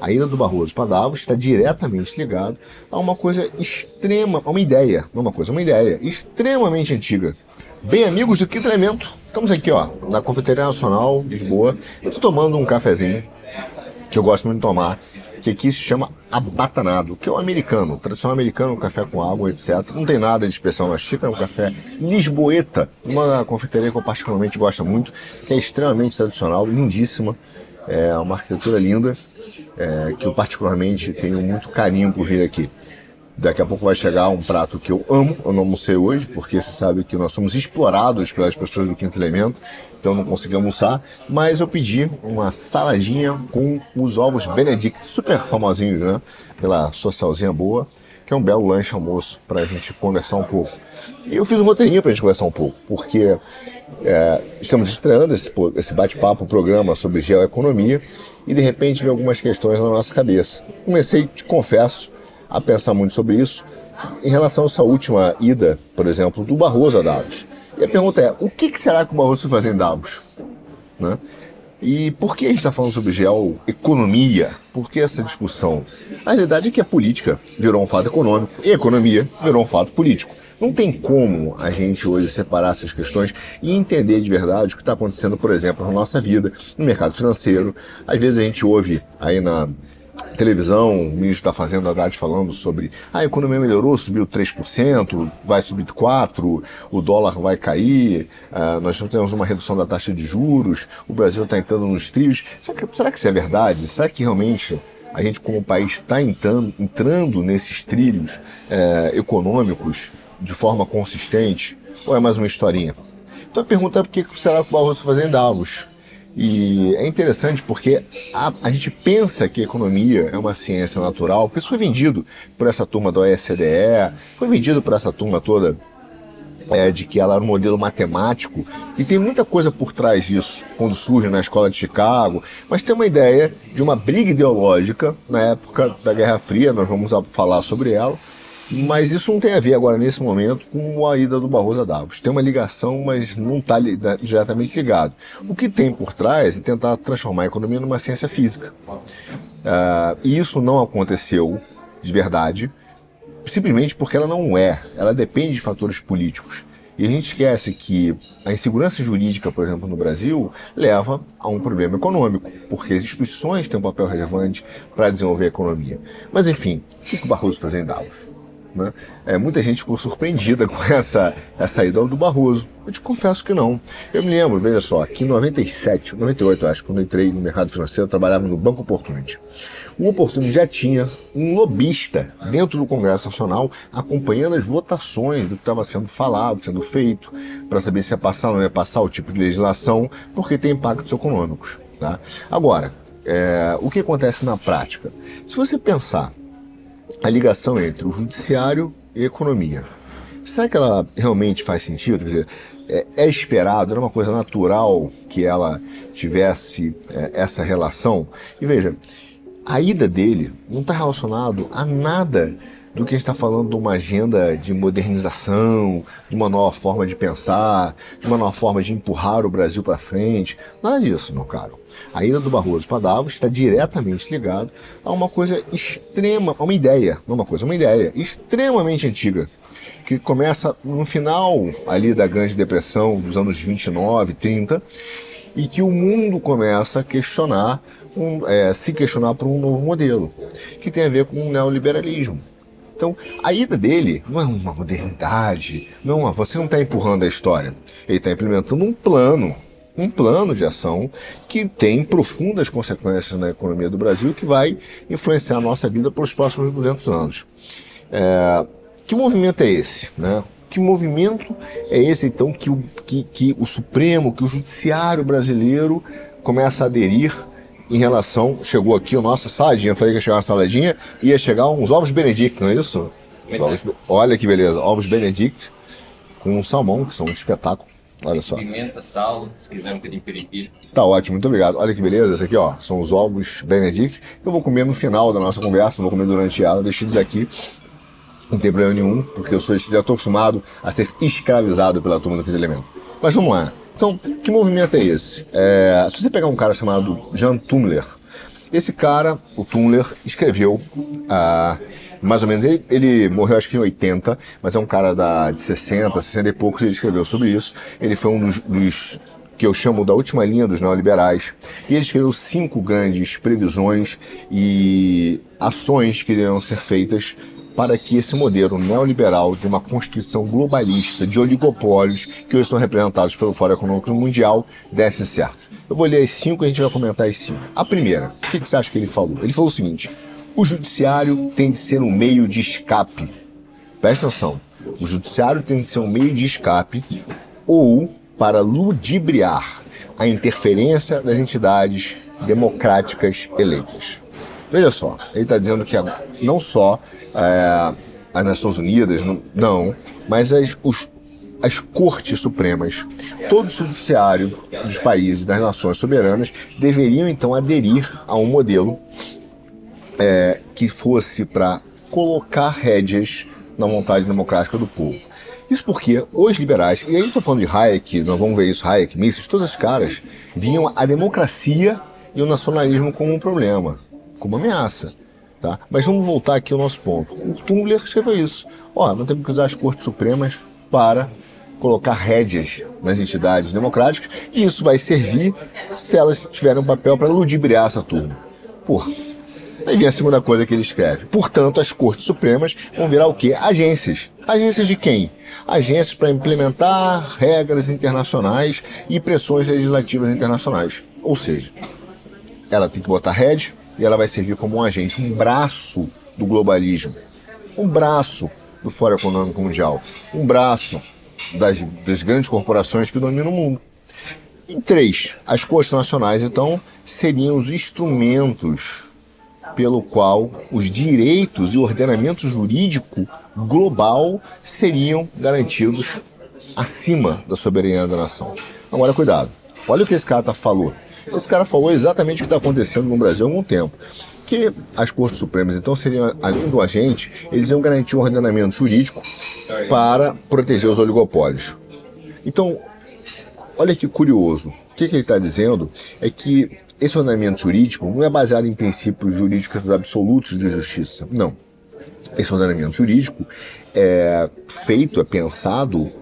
A ida do Barroso para Davos está diretamente ligado a uma coisa extrema, a uma ideia, não uma coisa, uma ideia extremamente antiga. Bem amigos do Quinto Elemento, estamos aqui ó, na Confeitaria Nacional, Lisboa. Eu estou tomando um cafezinho que eu gosto muito de tomar, que aqui se chama abatanado, que é o americano, tradicional americano, um café com água, etc. Não tem nada de especial na xícara, é um café lisboeta, uma confeitaria que eu particularmente gosto muito, que é extremamente tradicional, lindíssima, é uma arquitetura linda, é, que eu particularmente tenho muito carinho por vir aqui. Daqui a pouco vai chegar um prato que eu amo, eu não almocei hoje, porque você sabe que nós somos explorados pelas pessoas do Quinto Elemento, então não consegui almoçar, mas eu pedi uma saladinha com os ovos Benedict, super famosinhos, né? Pela socialzinha boa, que é um belo lanche almoço para a gente conversar um pouco. E eu fiz um roteirinho para a gente conversar um pouco, porque é, estamos estreando esse, esse bate-papo, programa sobre geoeconomia, e de repente veio algumas questões na nossa cabeça. Comecei, te confesso, a pensar muito sobre isso em relação a essa última ida, por exemplo, do Barroso a Davos. E a pergunta é, o que, será que o Barroso foi fazer em Davos? Né? E por que a gente está falando sobre geoeconomia? Por que essa discussão? A realidade é que a política virou um fato econômico e a economia virou um fato político. Não tem como a gente hoje separar essas questões e entender de verdade o que está acontecendo, por exemplo, na nossa vida, no mercado financeiro. Às vezes a gente ouve aí na televisão, o ministro da Fazenda Haddad falando sobre ah, a economia melhorou, subiu 3%, vai subir 4%, o dólar vai cair, uh, nós temos uma redução da taxa de juros, o Brasil está entrando nos trios. Será que, será que isso é verdade? Será que realmente a gente como país está entrando, entrando nesses trilhos uh, econômicos de forma consistente? Ou é mais uma historinha? Então a pergunta é por que será que o Barroso fazer em Davos? E é interessante porque a, a, gente pensa que economia é uma ciência natural, porque isso foi vendido por essa turma da OECDE, foi vendido por essa turma toda é, de que ela era um modelo matemático, e tem muita coisa por trás disso, quando surge na escola de Chicago, mas tem uma ideia de uma briga ideológica na época da Guerra Fria, nós vamos falar sobre ela, mas isso não tem a ver agora, nesse momento, com a ida do Barroso a Davos. Tem uma ligação, mas não está diretamente ligado. O que tem por trás é tentar transformar a economia numa ciência física. Uh, e isso não aconteceu de verdade, simplesmente porque ela não é. Ela depende de fatores políticos. E a gente esquece que a insegurança jurídica, por exemplo, no Brasil, leva a um problema econômico, porque as instituições têm um papel relevante para desenvolver a economia. Mas, enfim, o que o Barroso faz em Davos? Né? É, muita gente ficou surpreendida com essa, essa ida do Barroso. Eu te confesso que não. Eu me lembro, veja só, que em 97, 98, acho, quando entrei no mercado financeiro, eu trabalhava no Banco Opportunity. O Opportunity já tinha um lobista dentro do Congresso Nacional acompanhando as votações do que estava sendo falado, sendo feito, para saber se ia passar ou não ia passar o tipo de legislação, porque tem impactos econômicos. Tá? Agora, é, o que acontece na prática? Se você pensar a ligação entre o judiciário e a economia. Será que ela realmente faz sentido? Quer dizer, é, é esperado, era uma coisa natural que ela tivesse é, essa relação? E veja, a ida dele não está relacionado a nada do que a gente está falando de uma agenda de modernização, de uma nova forma de pensar, de uma nova forma de empurrar o Brasil para frente. Nada disso, meu caro. A ida do Barroso para Davos está diretamente ligado a uma coisa extrema, a uma ideia, não uma coisa, uma ideia extremamente antiga, que começa no final ali da Grande Depressão dos anos 29, 30, e que o mundo começa a questionar, um, é, se questionar por um novo modelo, que tem a ver com o neoliberalismo. Então, a ida dele não é uma modernidade, não, você não está empurrando a história. Ele está implementando um plano, um plano de ação que tem profundas consequências na economia do Brasil que vai influenciar a nossa vida pelos próximos 200 anos. É, que movimento é esse? Né? Que movimento é esse, então, que o, que, que o Supremo, que o Judiciário brasileiro começa a aderir em relação. Chegou aqui o nosso saladinha. Eu falei que ia chegar uma saladinha, ia chegar uns ovos Benedict, não é isso? Ovos, olha que beleza, ovos Benedict com salmão, que são um espetáculo. Olha só. Pimenta, sal, se quiser um bocadinho piripiri. Tá ótimo, muito obrigado. Olha que beleza, esse aqui ó, são os ovos Benedict. Eu vou comer no final da nossa conversa, não vou comer durante ela, deixei eles aqui. Não tem problema nenhum, porque eu sou, já estou acostumado a ser escravizado pela turma do quinto elemento. Mas vamos lá. Então, que movimento é esse? É, se você pegar um cara chamado Jean Tumler, Esse cara, o Tunler, escreveu, ah, mais ou menos, ele, ele, morreu acho que em 80, mas é um cara da, de 60, 60 e poucos, ele escreveu sobre isso. Ele foi um dos, dos que eu chamo da última linha dos neoliberais, e ele escreveu cinco grandes previsões e ações que iriam ser feitas para que esse modelo neoliberal de uma constituição globalista de oligopólios que hoje são representados pelo Fórum Econômico Mundial desse certo. Eu vou ler as cinco e a gente vai comentar as cinco. A primeira, o que, você acha que ele falou? Ele falou o seguinte: o judiciário tem de ser um meio de escape. Presta atenção. O judiciário tem de ser um meio de escape ou para ludibriar a interferência das entidades democráticas eleitas. Veja só, ele está dizendo que não só é, as Nações Unidas, não, mas as, os, as cortes supremas, todo o judiciário dos países, das nações soberanas, deveriam então aderir a um modelo é, que fosse para colocar rédeas na vontade democrática do povo. Isso porque os liberais, e aí estou falando de Hayek, nós vamos ver isso, Hayek, Mises, todos esses caras, viam a democracia e o nacionalismo como um problema como ameaça. Tá? Mas vamos voltar aqui ao nosso ponto. O Tumblr escreveu isso. Ó, nós temos que usar as cortes supremas para colocar rédeas nas entidades democráticas e isso vai servir se elas tiverem um papel para ludibriar essa turma. Porra. Aí vem a segunda coisa que ele escreve. Portanto, as cortes supremas vão virar o quê? Agências. Agências de quem? Agências para implementar regras internacionais e pressões legislativas internacionais. Ou seja, ela tem que botar rédea, e ela vai servir como um agente, um braço do globalismo, um braço do Fórum Econômico Mundial, um braço das, das grandes corporações que dominam o mundo. E três, as cortes nacionais, então, seriam os instrumentos pelo qual os direitos e o ordenamento jurídico global seriam garantidos acima da soberania da nação. Agora, cuidado. Olha o que esse cara tá falou. Esse cara falou exatamente o que está acontecendo no Brasil há algum tempo. Que as Cortes Supremas, então, seriam, além do agente, eles iam garantir um ordenamento jurídico para proteger os oligopólios. Então, olha que curioso. O que, que ele está dizendo é que esse ordenamento jurídico não é baseado em princípios jurídicos absolutos de justiça. Não. Esse ordenamento jurídico é feito, é pensado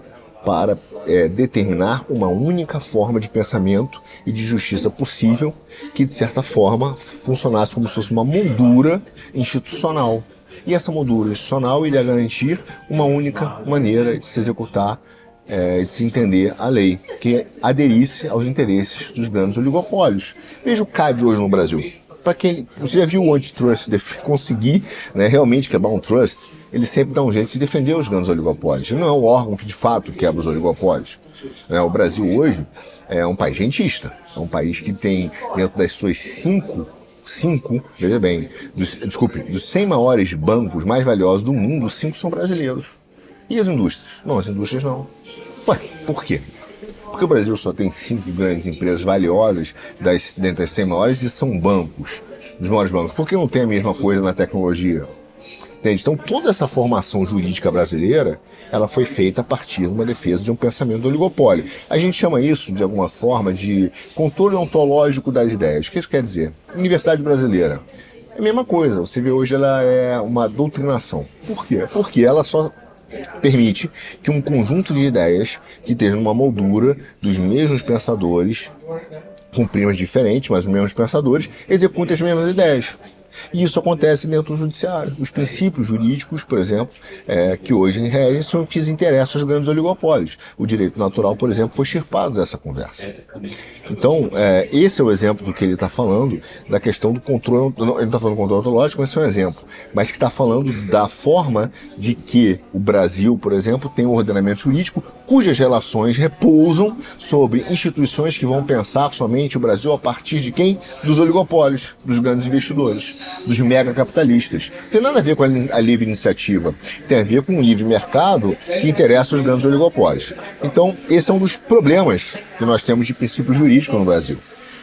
para é, determinar uma única forma de pensamento e de justiça possível que, de certa forma, funcionasse como se fosse uma moldura institucional. E essa moldura institucional iria garantir uma única maneira de se executar, é, de se entender a lei, que aderisse aos interesses dos grandes oligopólios. Veja o CAD hoje no Brasil. Para quem você já viu o antitrust conseguir né, realmente quebrar um trust, ele sempre dá um jeito de defender os grandes oligopólios. Ele não é um órgão que de fato quebra os oligopólios. É, o Brasil hoje é um país rentista, é um país que tem dentro das suas cinco, cinco, veja bem, dos, desculpe, dos 100 maiores bancos mais valiosos do mundo, cinco são brasileiros. E as indústrias? Não, as indústrias não. Ué, por quê? Porque o Brasil só tem cinco grandes empresas valiosas das, dentre as 100 maiores e são bancos, dos maiores bancos. Por que não tem a mesma coisa na tecnologia? Entende? Então, toda essa formação jurídica brasileira, ela foi feita a partir de uma defesa de um pensamento do oligopólio. A gente chama isso, de alguma forma, de controle ontológico das ideias. O que isso quer dizer? Universidade brasileira. É a mesma coisa. Você vê hoje ela é uma doutrinação. Por quê? Porque ela só permite que um conjunto de ideias que esteja numa moldura dos mesmos pensadores, com primas diferentes, mas os mesmos pensadores, executem as mesmas ideias. E isso acontece dentro do judiciário. Os princípios jurídicos, por exemplo, é, que hoje regem são que interessam aos grandes oligopólios. O direito natural, por exemplo, foi extirpado dessa conversa. Então, é, esse é o exemplo do que ele está falando, da questão do controle. Ele não está falando do controle ontológico, mas esse é um exemplo. Mas que está falando da forma de que o Brasil, por exemplo, tem um ordenamento jurídico cujas relações repousam sobre instituições que vão pensar somente o Brasil a partir de quem? Dos oligopólios, dos grandes investidores dos megacapitalistas. Não tem nada a ver com a livre iniciativa. Tem a ver com o livre mercado que interessa os grandes oligopólios. Então, esse é um dos problemas que nós temos de princípio jurídico no Brasil.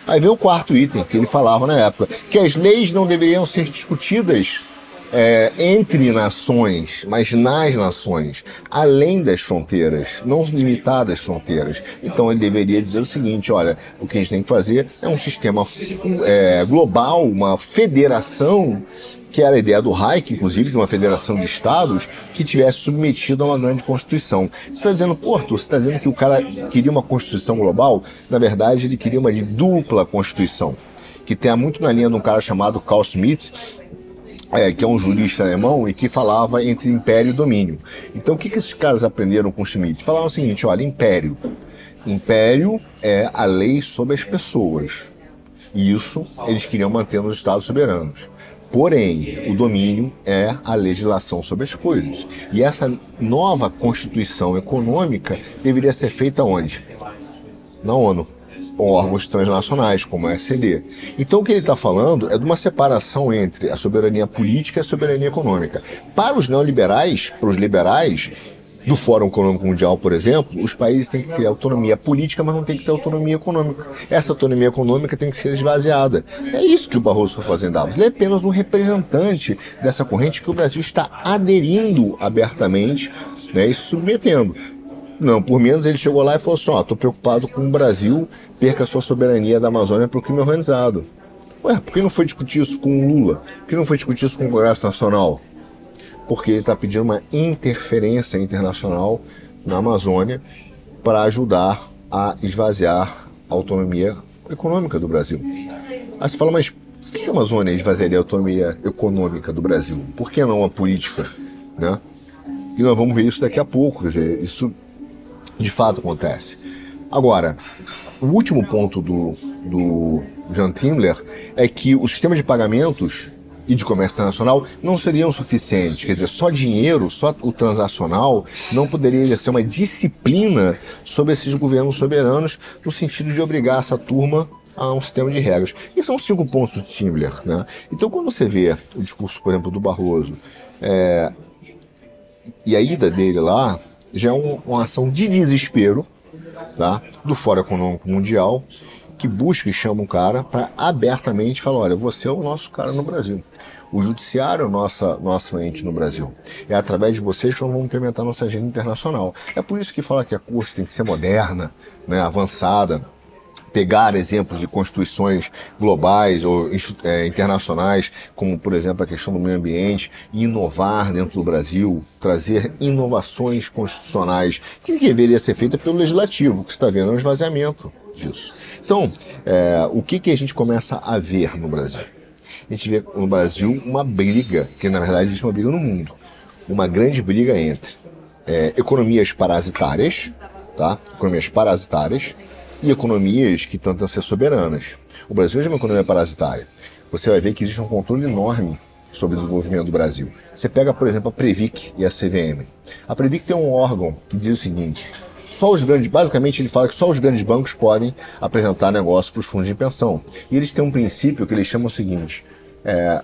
Aí vem o quarto item que ele falava na época, que as leis não deveriam ser discutidas é, entre nações, mas nas nações, além das fronteiras, não limitadas fronteiras. Então ele deveria dizer o seguinte: olha, o que a gente tem que fazer é um sistema é, global, uma federação que era a ideia do Reich, inclusive, de uma federação de estados que tivesse submetido a uma grande constituição. Você está dizendo, Porto, você está dizendo que o cara queria uma constituição global? Na verdade, ele queria uma dupla constituição, que tem muito na linha de um cara chamado Carl Schmitt, é, que é um jurista alemão e que falava entre império e domínio. Então, o que, que esses caras aprenderam com Schmitt? Falavam o seguinte: olha, império. Império é a lei sobre as pessoas. E isso eles queriam manter nos Estados soberanos. Porém, o domínio é a legislação sobre as coisas. E essa nova constituição econômica deveria ser feita onde? Na ONU, órgãos transnacionais, como a SED. Então, o que ele está falando é de uma separação entre a soberania política e a soberania econômica. Para os neoliberais, para os liberais, do Fórum Econômico Mundial, por exemplo, os países têm que ter autonomia política, mas não tem que ter autonomia econômica. Essa autonomia econômica tem que ser esvaziada. É isso que o Barroso foi fazendo em Davos. Ele é apenas um representante dessa corrente que o Brasil está aderindo abertamente né, e submetendo. Não, por menos ele chegou lá e falou assim: ó, tô preocupado com o Brasil perca a sua soberania da Amazônia para o crime organizado. Ué, por que não foi discutir isso com o Lula? Por que não foi discutir isso com o Congresso Nacional? porque ele está pedindo uma interferência internacional na Amazônia para ajudar a esvaziar a autonomia econômica do Brasil. Aí você fala, mas por que a Amazônia esvaziaria a autonomia econômica do Brasil? Por que não a política? Né? E nós vamos ver isso daqui a pouco, quer dizer, isso de fato acontece. Agora, o último ponto do, do Jean Timler é que o sistema de pagamentos e de comércio internacional não seriam suficientes. Quer dizer, só dinheiro, só o transacional, não poderia exercer uma disciplina sobre esses governos soberanos no sentido de obrigar essa turma a um sistema de regras. E são cinco pontos do Timler. Né? Então, quando você vê o discurso, por exemplo, do Barroso é, e a ida dele lá, já é um, uma ação de desespero tá? do Fórum Econômico Mundial que busca e chama um cara para abertamente falar: olha, você é o nosso cara no Brasil. O judiciário é o nosso, nosso ente no Brasil. É através de vocês que nós vamos implementar nossa agenda internacional. É por isso que fala que a corte tem que ser moderna, né, avançada, pegar exemplos de constituições globais ou é, internacionais, como por exemplo a questão do meio ambiente, e inovar dentro do Brasil, trazer inovações constitucionais, que deveria ser feita pelo legislativo, que está vendo é um esvaziamento disso. Então, é, o que, que a gente começa a ver no Brasil? A gente vê no Brasil uma briga, que na verdade existe uma briga no mundo, uma grande briga entre é, economias parasitárias, tá? economias parasitárias, e economias que tentam ser soberanas. O Brasil é uma economia parasitária. Você vai ver que existe um controle enorme sobre o desenvolvimento do Brasil. Você pega, por exemplo, a Previc e a CVM. A Previc tem um órgão que diz o seguinte: só os grandes, basicamente ele fala que só os grandes bancos podem apresentar negócio para os fundos de pensão. E eles têm um princípio que eles chamam o seguinte: é,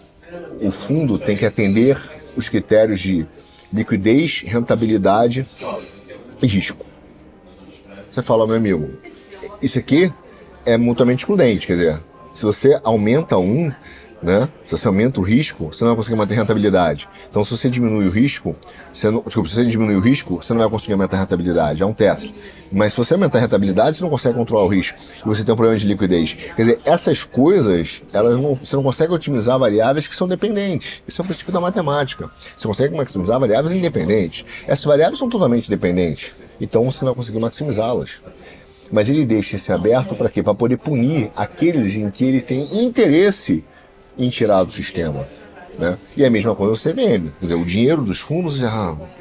o fundo tem que atender os critérios de liquidez, rentabilidade e risco. Você fala, meu amigo, isso aqui é mutuamente excludente, quer dizer, se você aumenta um, né? Se você aumenta o risco, você não vai conseguir manter rentabilidade. Então, se você diminui o risco, você não, desculpa, se você diminui o risco, você não vai conseguir aumentar a rentabilidade, é um teto. Mas se você aumentar a rentabilidade, você não consegue controlar o risco. E você tem um problema de liquidez. Quer dizer, essas coisas, elas não, você não consegue otimizar variáveis que são dependentes. Isso é o princípio da matemática. Você consegue maximizar variáveis independentes. Essas variáveis são totalmente dependentes. Então, você não vai conseguir maximizá-las mas ele deixa esse aberto para quê? Para poder punir aqueles em que ele tem interesse em tirar do sistema. Né? E é a mesma coisa o CVM. Quer dizer, o dinheiro dos fundos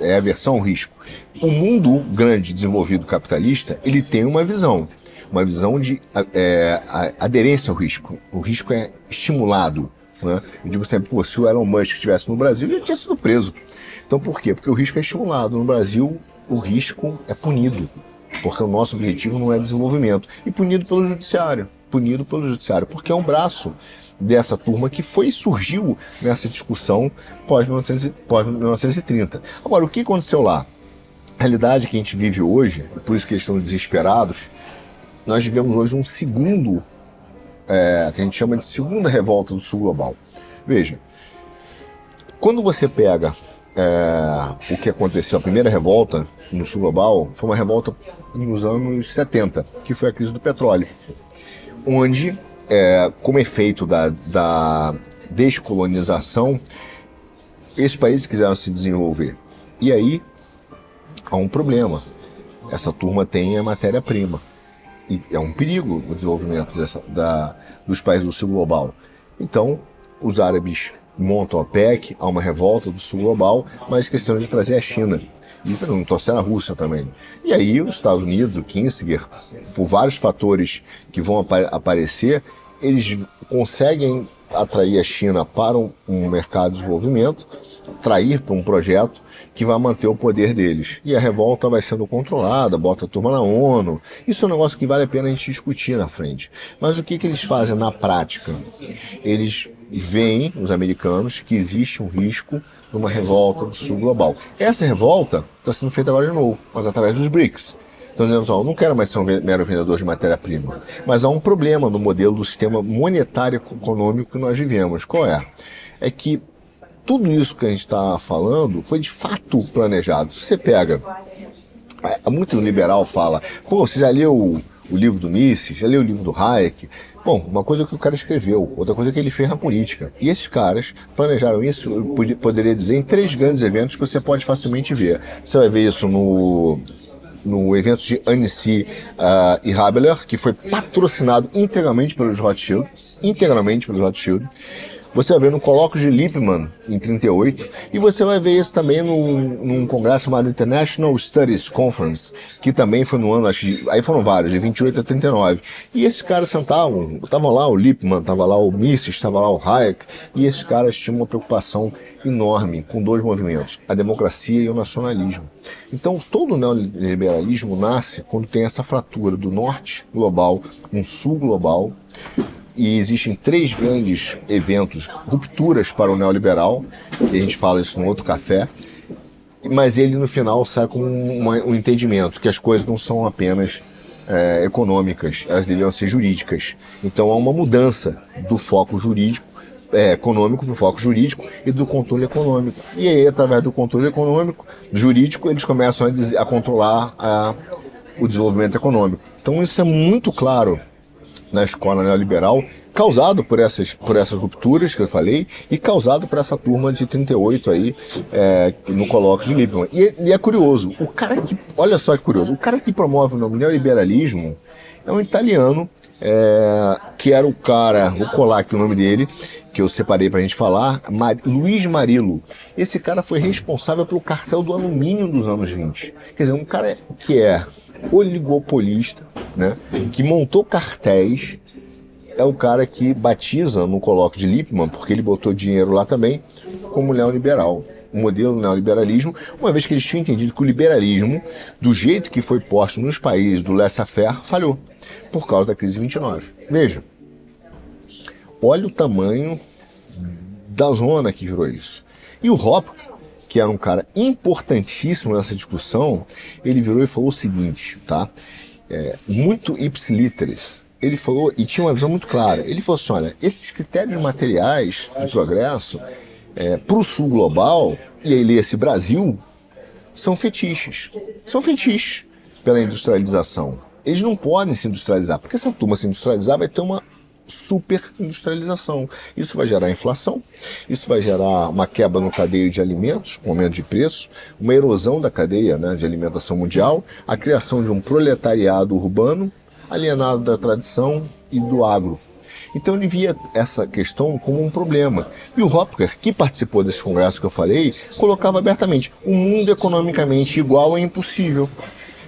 é a versão risco. O mundo grande desenvolvido capitalista, ele tem uma visão. Uma visão de é, aderência ao risco. O risco é estimulado. Né? Eu digo sempre, pô, se o Elon Musk estivesse no Brasil, ele tinha sido preso. Então por quê? Porque o risco é estimulado. No Brasil, o risco é punido. Porque o nosso objetivo não é desenvolvimento. E punido pelo judiciário. Punido pelo judiciário. Porque é um braço dessa turma que foi surgiu nessa discussão pós-1930. Agora, o que aconteceu lá? A realidade que a gente vive hoje, por isso que eles estão desesperados, nós vivemos hoje um segundo, é, que a gente chama de segunda revolta do sul global. Veja, Quando você pega é, o que aconteceu, a primeira revolta no sul global foi uma revolta nos anos 70, que foi a crise do petróleo, onde, é, como efeito da, da descolonização, esses países quiseram se desenvolver. E aí há um problema. Essa turma tem a matéria-prima. E é um perigo o desenvolvimento dessa, da, dos países do sul global. Então, os árabes montam a PEC, há uma revolta do sul global, mas questão de trazer a China. E não torcer a Rússia também. E aí os Estados Unidos, o Kissinger, por vários fatores que vão ap aparecer, eles conseguem atrair a China para um, um mercado de desenvolvimento, atrair para um projeto que vai manter o poder deles. E a revolta vai sendo controlada, bota a turma na ONU. Isso é um negócio que vale a pena a gente discutir na frente. Mas o que, que eles fazem na prática? Eles veem, os americanos, que existe um risco numa revolta do sul global. Essa revolta está sendo feita agora de novo, mas através dos BRICS. Então, dizendo assim, eu não quero mais ser um mero vendedor de matéria-prima. Mas há um problema no modelo do sistema monetário econômico que nós vivemos. Qual é? É que tudo isso que a gente está falando foi de fato planejado. Se você pega. É, muito liberal fala, pô, você já leu o, livro do Mises, já leu o livro do Hayek? Bom, uma coisa é que o cara escreveu, outra coisa é que ele fez na política. E esses caras planejaram isso, eu poderia dizer, em três grandes eventos que você pode facilmente ver. Você vai ver isso no no evento de Annecy uh, e Habeler, que foi patrocinado integralmente pelos Rothschild, integralmente pelos Rothschild. Você vai ver no colóquio de Lippmann, em 38, e você vai ver isso também num, num congresso chamado International Studies Conference, que também foi no ano, acho aí foram vários, de 28 a 39. E esses caras sentavam, estavam lá o Lippmann, estava lá o Mises, estava lá o Hayek, e esses caras tinham uma preocupação enorme com dois movimentos, a democracia e o nacionalismo. Então, todo o neoliberalismo nasce quando tem essa fratura do norte global com um sul global, e existem três grandes eventos, rupturas para o neoliberal, a gente fala isso no outro café, mas ele no final sai com um entendimento que as coisas não são apenas é, econômicas, elas deveriam ser jurídicas. Então há uma mudança do foco jurídico, é, econômico para o foco jurídico e do controle econômico. E aí, através do controle econômico, jurídico, eles começam a, a controlar a, o desenvolvimento econômico. Então isso é muito claro na escola neoliberal, causado por essas, por essas rupturas que eu falei e causado por essa turma de 38 aí é, no colóquio de Lippmann. E, e, é curioso, o cara que, olha só que curioso, o cara que promove o neoliberalismo é um italiano é, que era o cara, vou colar aqui o nome dele, que eu separei pra gente falar, Mar, Luiz Marilo. Esse cara foi responsável pelo cartel do alumínio dos anos 20. Quer dizer, um cara que é oligopolista, né, que montou cartéis, é o cara que batiza no colóquio de Lippmann, porque ele botou dinheiro lá também, como neoliberal. O modelo neoliberalismo, uma vez que eles tinham entendido que o liberalismo, do jeito que foi posto nos países do laissez-faire, falhou, por causa da crise de 29. Veja, olha o tamanho da zona que virou isso. E o Hopkins que era um cara importantíssimo nessa discussão, ele virou e falou o seguinte, tá? É, muito ipsiliteres. Ele falou, e tinha uma visão muito clara, ele falou assim, olha, esses critérios materiais de progresso, é, para o sul global, e aí lê-se Brasil, são fetiches. São fetiches pela industrialização. Eles não podem se industrializar, porque se a turma se industrializar vai ter uma superindustrialização. Isso vai gerar inflação, isso vai gerar uma quebra no cadeio de alimentos, um aumento de preço, uma erosão da cadeia né, de alimentação mundial, a criação de um proletariado urbano alienado da tradição e do agro. Então ele via essa questão como um problema. E o Hopker, que participou desse congresso que eu falei, colocava abertamente: o mundo economicamente igual é impossível.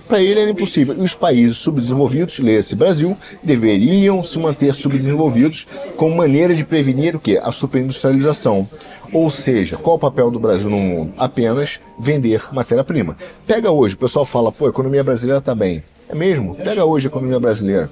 Para ele era impossível. E os países subdesenvolvidos, lê-se Brasil, deveriam se manter subdesenvolvidos como maneira de prevenir o que? A superindustrialização. Ou seja, qual o papel do Brasil no mundo? Apenas vender matéria-prima. Pega hoje, o pessoal fala, pô, a economia brasileira está bem. É mesmo? Pega hoje a economia brasileira.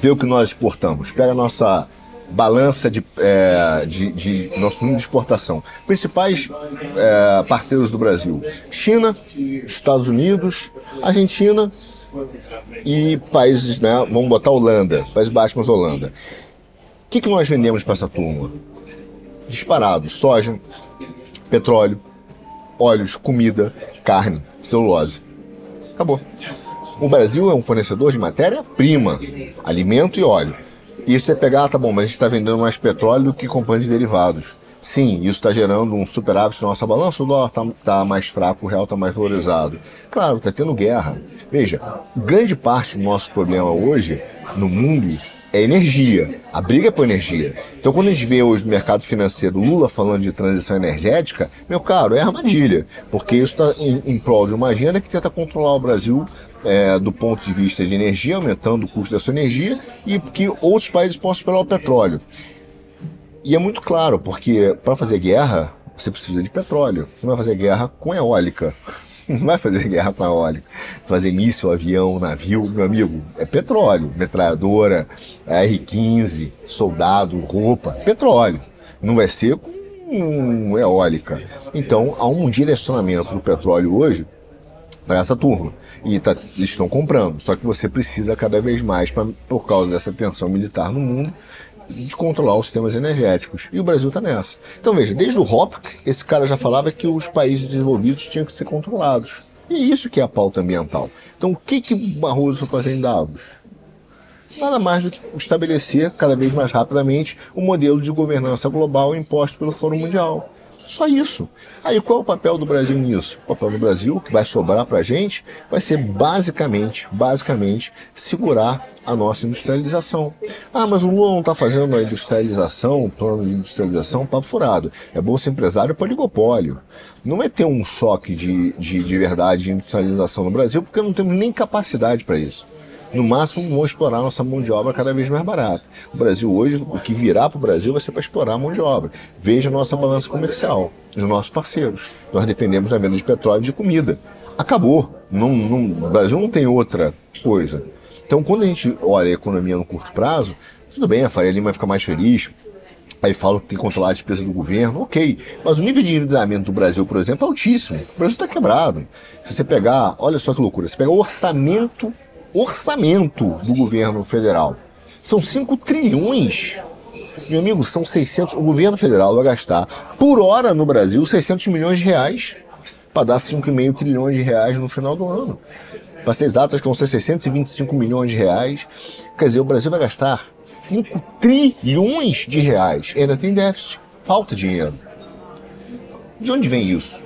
Vê o que nós exportamos. Pega a nossa balança de, é, de, de, nosso número de exportação. Principais é, parceiros do Brasil: China, Estados Unidos, Argentina e países, né? Vamos botar Holanda, Países Baixos, mas Holanda. O que, que nós vendemos para essa turma? disparado: soja, petróleo, óleos, comida, carne, celulose. Acabou. O Brasil é um fornecedor de matéria-prima, alimento e óleo. E você pegar, ah, tá bom, mas a gente está vendendo mais petróleo do que companhia de derivados. Sim, isso está gerando um superávit na nossa balança, o dólar está tá mais fraco, o real está mais valorizado. Claro, está tendo guerra. Veja, grande parte do nosso problema hoje no mundo é energia. A briga é por energia. Então, quando a gente vê hoje no mercado financeiro Lula falando de transição energética, meu caro, é armadilha. Porque isso está em, em prol de uma agenda que tenta controlar o Brasil é, do ponto de vista de energia, aumentando o custo dessa energia, e que outros países possam explorar o petróleo. E é muito claro, porque para fazer guerra, você precisa de petróleo. Você não vai fazer guerra com eólica. Não vai fazer guerra com eólica. Fazer míssil, avião, navio, meu amigo, é petróleo. Metralhadora, R-15, soldado, roupa, petróleo. Não vai ser com eólica. Então, há um direcionamento do petróleo hoje para essa turma. E tá, estão comprando. Só que você precisa cada vez mais, pra, por causa dessa tensão militar no mundo, de controlar os sistemas energéticos. E o Brasil está nessa. Então veja, desde o Hopk, esse cara já falava que os países desenvolvidos tinham que ser controlados. E isso que é a pauta ambiental. Então o que, que o Barroso foi fazer em Davos? Nada mais do que estabelecer cada vez mais rapidamente o um modelo de governança global imposto pelo Fórum Mundial. Só isso. Aí qual é o papel do Brasil nisso? O papel do Brasil, que vai sobrar para a gente, vai ser basicamente, basicamente, segurar a nossa industrialização. Ah, mas o Lula não está fazendo a industrialização, o plano de industrialização, papo furado. É bolsa empresário para oligopólio. Não é ter um choque de, de, de verdade de industrialização no Brasil, porque não temos nem capacidade para isso. No máximo, vão explorar nossa mão de obra cada vez mais barata. O Brasil hoje, o que virá para o Brasil vai ser para explorar a mão de obra. Veja a nossa balança comercial, os nossos parceiros. Nós dependemos da venda de petróleo e de comida. Acabou. Não, não, o Brasil não tem outra coisa. Então, quando a gente olha a economia no curto prazo, tudo bem, a Faria Lima vai ficar mais feliz. Aí falam que tem que controlar a despesa do governo, ok. Mas o nível de endividamento do Brasil, por exemplo, é altíssimo. O Brasil está quebrado. Se você pegar, olha só que loucura, você pegar o orçamento, orçamento do governo federal, são 5 trilhões. Meu amigo, são 600. O governo federal vai gastar por hora no Brasil 600 milhões de reais para dar 5,5 trilhões de reais no final do ano. Para ser exato, acho que vão ser 625 milhões de reais. Quer dizer, o Brasil vai gastar 5 trilhões de reais. E ainda tem déficit, falta dinheiro. De onde vem isso?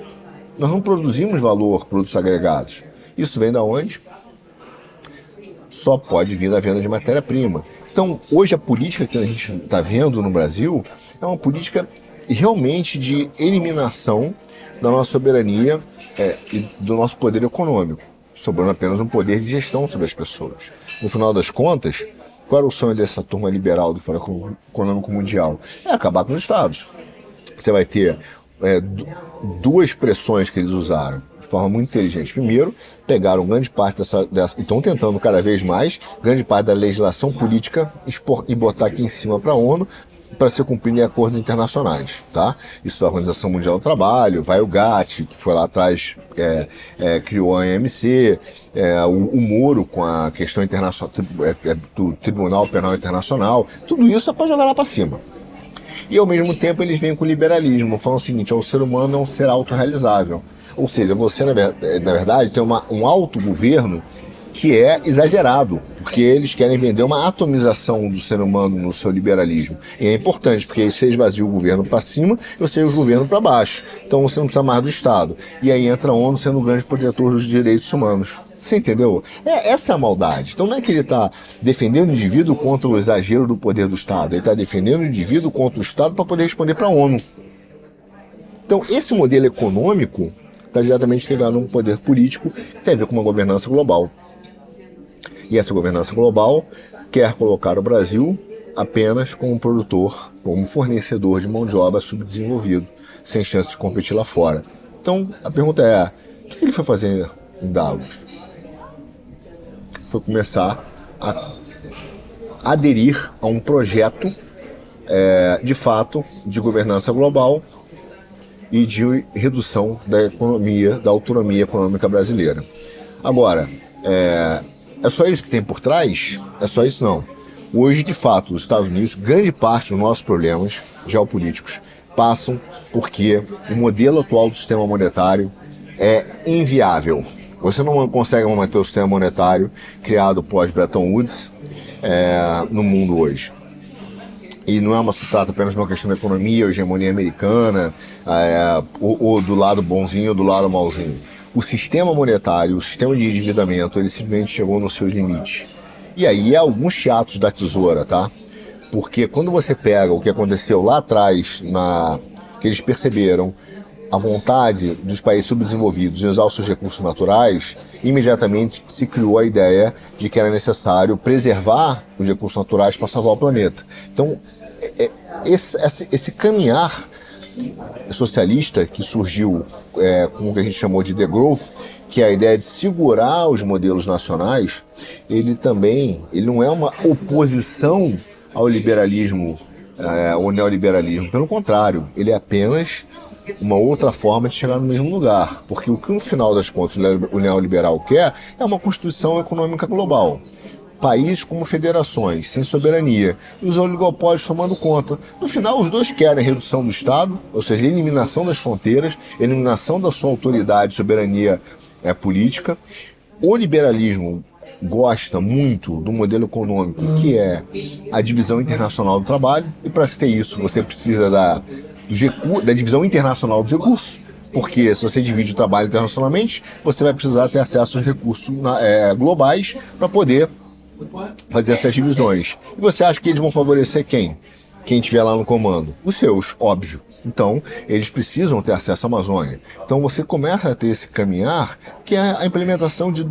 Nós não produzimos valor, produtos agregados. Isso vem da onde? Só pode vir da venda de matéria-prima. Então, hoje a política que a gente está vendo no Brasil é uma política realmente de eliminação da nossa soberania é, e do nosso poder econômico sobrando apenas um poder de gestão sobre as pessoas. No final das contas, qual era o sonho dessa turma liberal do Fórum Econômico Mundial? É acabar com os Estados. Você vai ter é, duas pressões que eles usaram de forma muito inteligente. Primeiro, pegaram grande parte dessa, dessa estão tentando cada vez mais, grande parte da legislação política e botar aqui em cima para a ONU para ser cumprido em acordos internacionais, tá? Isso é a Organização Mundial do Trabalho, vai o GATT, que foi lá atrás, é, é, criou a OMC, é, o, o Moro com a questão internacional, é, é, do Tribunal Penal Internacional, tudo isso é para jogar lá para cima. E ao mesmo tempo eles vêm com liberalismo, falando o seguinte, o ser humano é um ser autorrealizável. Ou seja, você, na verdade, tem uma, um autogoverno que é exagerado, porque eles querem vender uma atomização do ser humano no seu liberalismo. E é importante, porque aí você esvazia o governo para cima e você o governo para baixo. Então você não precisa mais do Estado. E aí entra a ONU sendo um grande protetor dos direitos humanos. Você entendeu? É, essa é a maldade. Então não é que ele está defendendo o indivíduo contra o exagero do poder do Estado. Ele está defendendo o indivíduo contra o Estado para poder responder para a ONU. Então esse modelo econômico está diretamente ligado a um poder político que tem a ver com uma governança global. E essa governança global quer colocar o Brasil apenas como produtor, como fornecedor de mão de obra subdesenvolvido, sem chance de competir lá fora. Então a pergunta é: o que ele foi fazer em Davos? Foi começar a aderir a um projeto é, de fato de governança global e de redução da economia, da autonomia econômica brasileira. Agora, é, é só isso que tem por trás? É só isso não. Hoje, de fato, os Estados Unidos, grande parte dos nossos problemas geopolíticos passam porque o modelo atual do sistema monetário é inviável. Você não consegue manter o sistema monetário criado pós Bretton Woods é, no mundo hoje. E não é uma se trata apenas de uma questão da economia, hegemonia americana, é, ou, ou, do lado bonzinho ou do lado malzinho. O sistema monetário, o sistema de endividamento, ele simplesmente chegou nos seus limites. E aí é alguns teatros da tesoura, tá? Porque quando você pega o que aconteceu lá atrás, na que eles perceberam a vontade dos países subdesenvolvidos em usar os seus recursos naturais, imediatamente se criou a ideia de que era necessário preservar os recursos naturais para salvar o planeta. Então, é, é, esse, esse, esse caminhar socialista que surgiu é, com o que a gente chamou de growth, que é a ideia de segurar os modelos nacionais, ele também ele não é uma oposição ao liberalismo, é, ao neoliberalismo. Pelo contrário, ele é apenas uma outra forma de chegar no mesmo lugar. Porque o que no final das contas o neoliberal quer é uma constituição econômica global. Países como federações, sem soberania, e os oligopólios tomando conta. No final, os dois querem redução do Estado, ou seja, eliminação das fronteiras, eliminação da sua autoridade, soberania é, política. O liberalismo gosta muito do modelo econômico, que é a divisão internacional do trabalho, e para se ter isso, você precisa da da divisão internacional dos recursos. Porque se você divide o trabalho internacionalmente, você vai precisar ter acesso aos recursos é, globais para poder fazer essas divisões. E você acha que eles vão favorecer quem? Quem estiver lá no comando? Os seus, óbvio. Então, eles precisam ter acesso à Amazônia. Então, você começa a ter esse caminhar, que é a implementação de,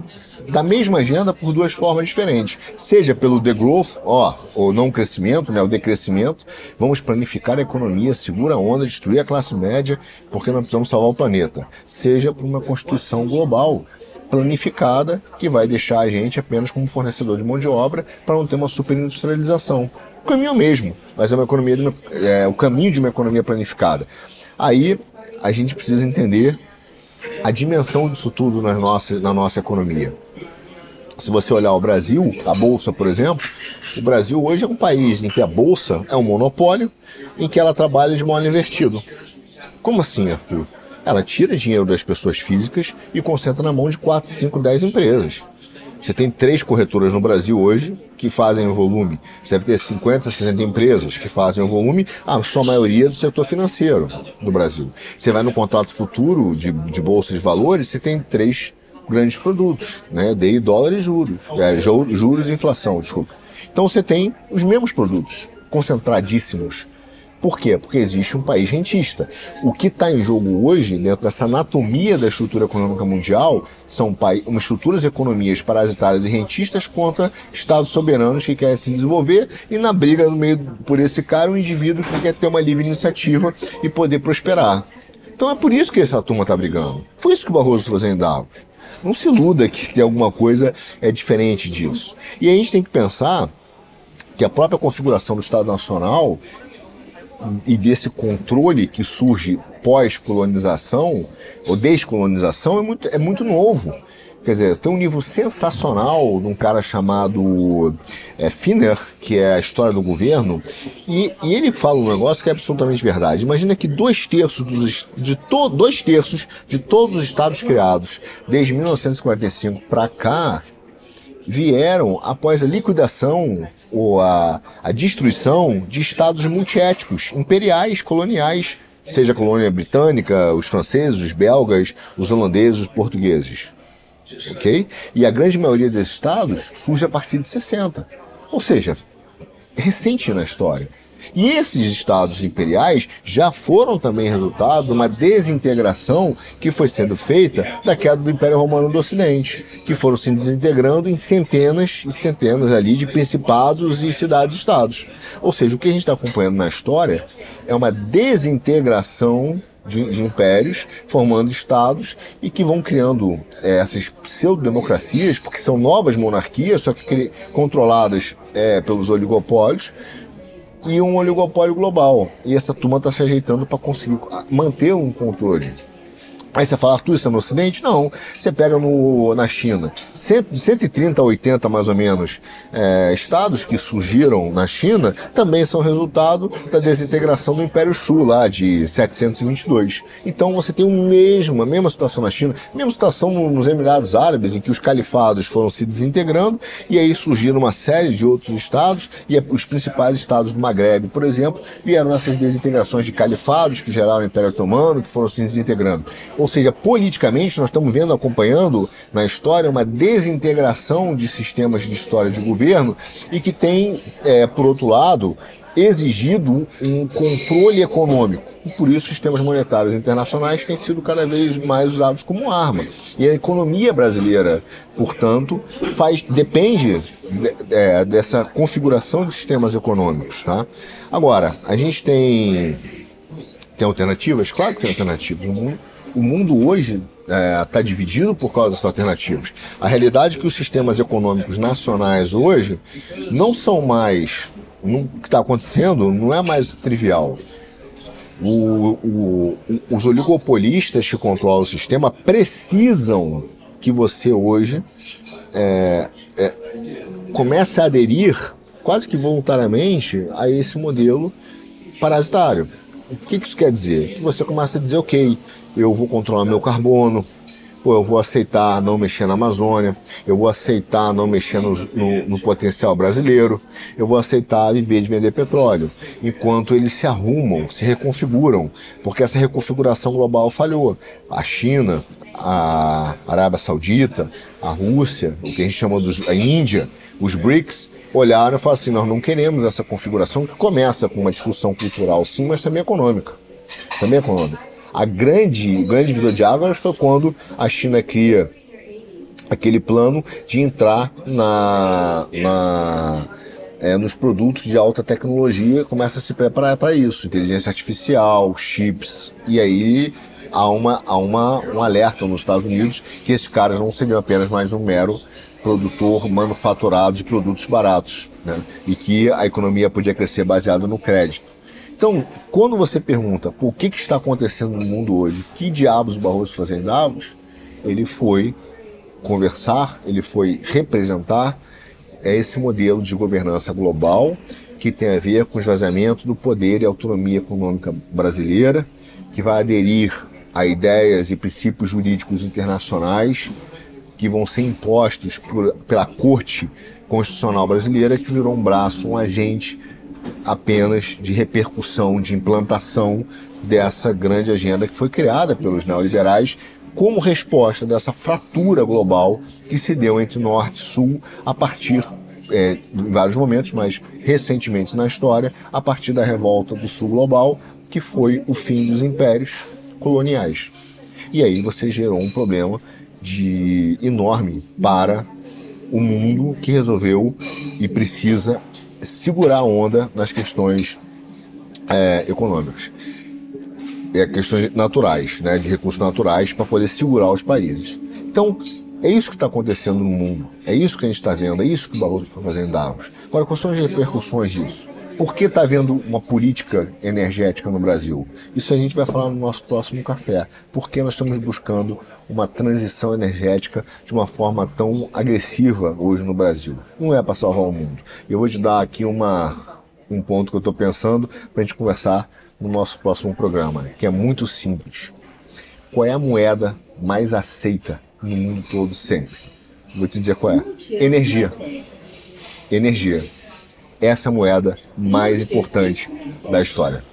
da mesma agenda por duas formas diferentes. Seja pelo degrowth, ó, o não crescimento, né, o decrescimento. Vamos planificar a economia, segura a onda, destruir a classe média, porque nós precisamos salvar o planeta. Seja por uma constituição global planificada que vai deixar a gente apenas como fornecedor de mão de obra para não ter uma superindustrialização o caminho é o mesmo, mas é uma economia, é o caminho de uma economia planificada. Aí a gente precisa entender a dimensão disso tudo na nossa, na nossa economia. Se você olhar o Brasil, a Bolsa, por exemplo, o Brasil hoje é um país em que a Bolsa é um monopólio, em que ela trabalha de modo invertido. Como assim, Arthur? Ela tira dinheiro das pessoas físicas e concentra na mão de 4, 5, 10 empresas. Você tem três corretoras no Brasil hoje que fazem o volume. Você deve ter 50, 60 empresas que fazem o volume, a sua maioria do setor financeiro no Brasil. Você vai no contrato futuro de, de bolsa de valores, você tem três grandes produtos, né? DI, dólar e juros. É, juros e inflação, desculpa. Então você tem os mesmos produtos, concentradíssimos por quê? Porque existe um país rentista. O que está em jogo hoje, dentro dessa anatomia da estrutura econômica mundial, são estruturas economias parasitárias e rentistas contra estados soberanos que querem se desenvolver e na briga no meio por esse cara, um indivíduo que quer ter uma livre iniciativa e poder prosperar. Então é por isso que essa turma está brigando. Foi isso que o Barroso fazendo em Davos. Não se iluda que tem alguma coisa é diferente disso. E a gente tem que pensar que a própria configuração do Estado Nacional e desse controle que surge pós-colonização ou descolonização é muito, é muito novo. Quer dizer, tem um livro sensacional de um cara chamado é, Finner, que é a história do governo, e, e, ele fala um negócio que é absolutamente verdade. Imagina que dois terços dos, de to, dois terços de todos os estados criados desde 1945 para cá vieram após a liquidação ou a, a destruição de estados multiétnicos, imperiais, coloniais, seja a colônia britânica, os franceses, os belgas, os holandeses, os portugueses. Ok? E a grande maioria desses estados surge a partir de 60. Ou seja, recente na história. E esses estados imperiais já foram também resultado de uma desintegração que foi sendo feita da queda do Império Romano do Ocidente, que foram se desintegrando em centenas e centenas ali de principados e cidades-estados. Ou seja, o que a gente está acompanhando na história é uma desintegração de, de, impérios, formando estados e que vão criando é, essas pseudo-democracias, porque são novas monarquias, só que controladas é, pelos oligopólios, e um oligopólio global. E essa turma está se ajeitando para conseguir manter um controle. Aí você fala, tudo isso é no Ocidente? Não. Você pega no, na China, 130 a 80 mais ou menos é, estados que surgiram na China também são resultado da desintegração do Império Shu lá de 722. Então você tem o mesmo, a mesma situação na China, a mesma situação nos Emirados Árabes, em que os califados foram se desintegrando e aí surgiram uma série de outros estados e os principais estados do Maghreb, por exemplo, vieram essas desintegrações de califados que geraram o Império Otomano, que foram se desintegrando. Ou seja, politicamente, nós estamos vendo, acompanhando na história, uma desintegração de sistemas de história de governo e que tem, é, por outro lado, exigido um controle econômico. E por isso, sistemas monetários internacionais têm sido cada vez mais usados como arma. E a economia brasileira, portanto, faz, depende de, é, dessa configuração de sistemas econômicos. Tá? Agora, a gente tem, tem alternativas? Claro que tem alternativas. O mundo o mundo hoje está é, dividido por causa dessas alternativas. A realidade é que os sistemas econômicos nacionais hoje não são mais. O que está acontecendo não é mais trivial. O, o, os oligopolistas que controlam o sistema precisam que você hoje é, é, comece a aderir quase que voluntariamente a esse modelo parasitário. O que, que isso quer dizer? Que você começa a dizer, ok, eu vou controlar meu carbono, pô, eu vou aceitar não mexer na Amazônia, eu vou aceitar não mexer no, no, no, potencial brasileiro, eu vou aceitar viver de vender petróleo, enquanto eles se arrumam, se reconfiguram, porque essa reconfiguração global falhou. A China, a Arábia Saudita, a Rússia, o que a gente chama de a Índia, os BRICS, olharam e falaram assim, nós não queremos essa configuração que começa com uma discussão cultural sim, mas também econômica. Também econômica. A grande, grande divisor de águas foi quando a China cria aquele plano de entrar na, na é, nos produtos de alta tecnologia, começa a se preparar para isso, inteligência artificial, chips, e aí há, uma, há uma, um alerta nos Estados Unidos que esses caras não seriam apenas mais um mero produtor manufaturado de produtos baratos, né? e que a economia podia crescer baseada no crédito. Então, quando você pergunta por que, que está acontecendo no mundo hoje, que diabos o Barroso fazia em Davos, ele foi conversar, ele foi representar é esse modelo de governança global que tem a ver com o esvaziamento do poder e autonomia econômica brasileira, que vai aderir a ideias e princípios jurídicos internacionais que vão ser impostos por, pela Corte Constitucional Brasileira, que virou um braço, um agente apenas de repercussão, de implantação dessa grande agenda que foi criada pelos neoliberais como resposta dessa fratura global que se deu entre Norte e Sul a partir, é, em vários momentos, mas recentemente na história, a partir da revolta do Sul global, que foi o fim dos impérios coloniais. E aí você gerou um problema de enorme para o mundo que resolveu e precisa segurar a onda nas questões é, econômicas. É, questões naturais, né, de recursos naturais, para poder segurar os países. Então, é isso que está acontecendo no mundo. É isso que a gente está vendo. É isso que o Barroso foi fazendo em Davos. Agora, quais são as repercussões disso? Por que está havendo uma política energética no Brasil? Isso a gente vai falar no nosso próximo café. Por que nós estamos buscando uma transição energética de uma forma tão agressiva hoje no Brasil? Não é para salvar o mundo. Eu vou te dar aqui uma, um ponto que eu estou pensando para a gente conversar no nosso próximo programa, que é muito simples. Qual é a moeda mais aceita no mundo todo sempre? Vou te dizer qual é. Energia. Energia essa moeda mais importante da história.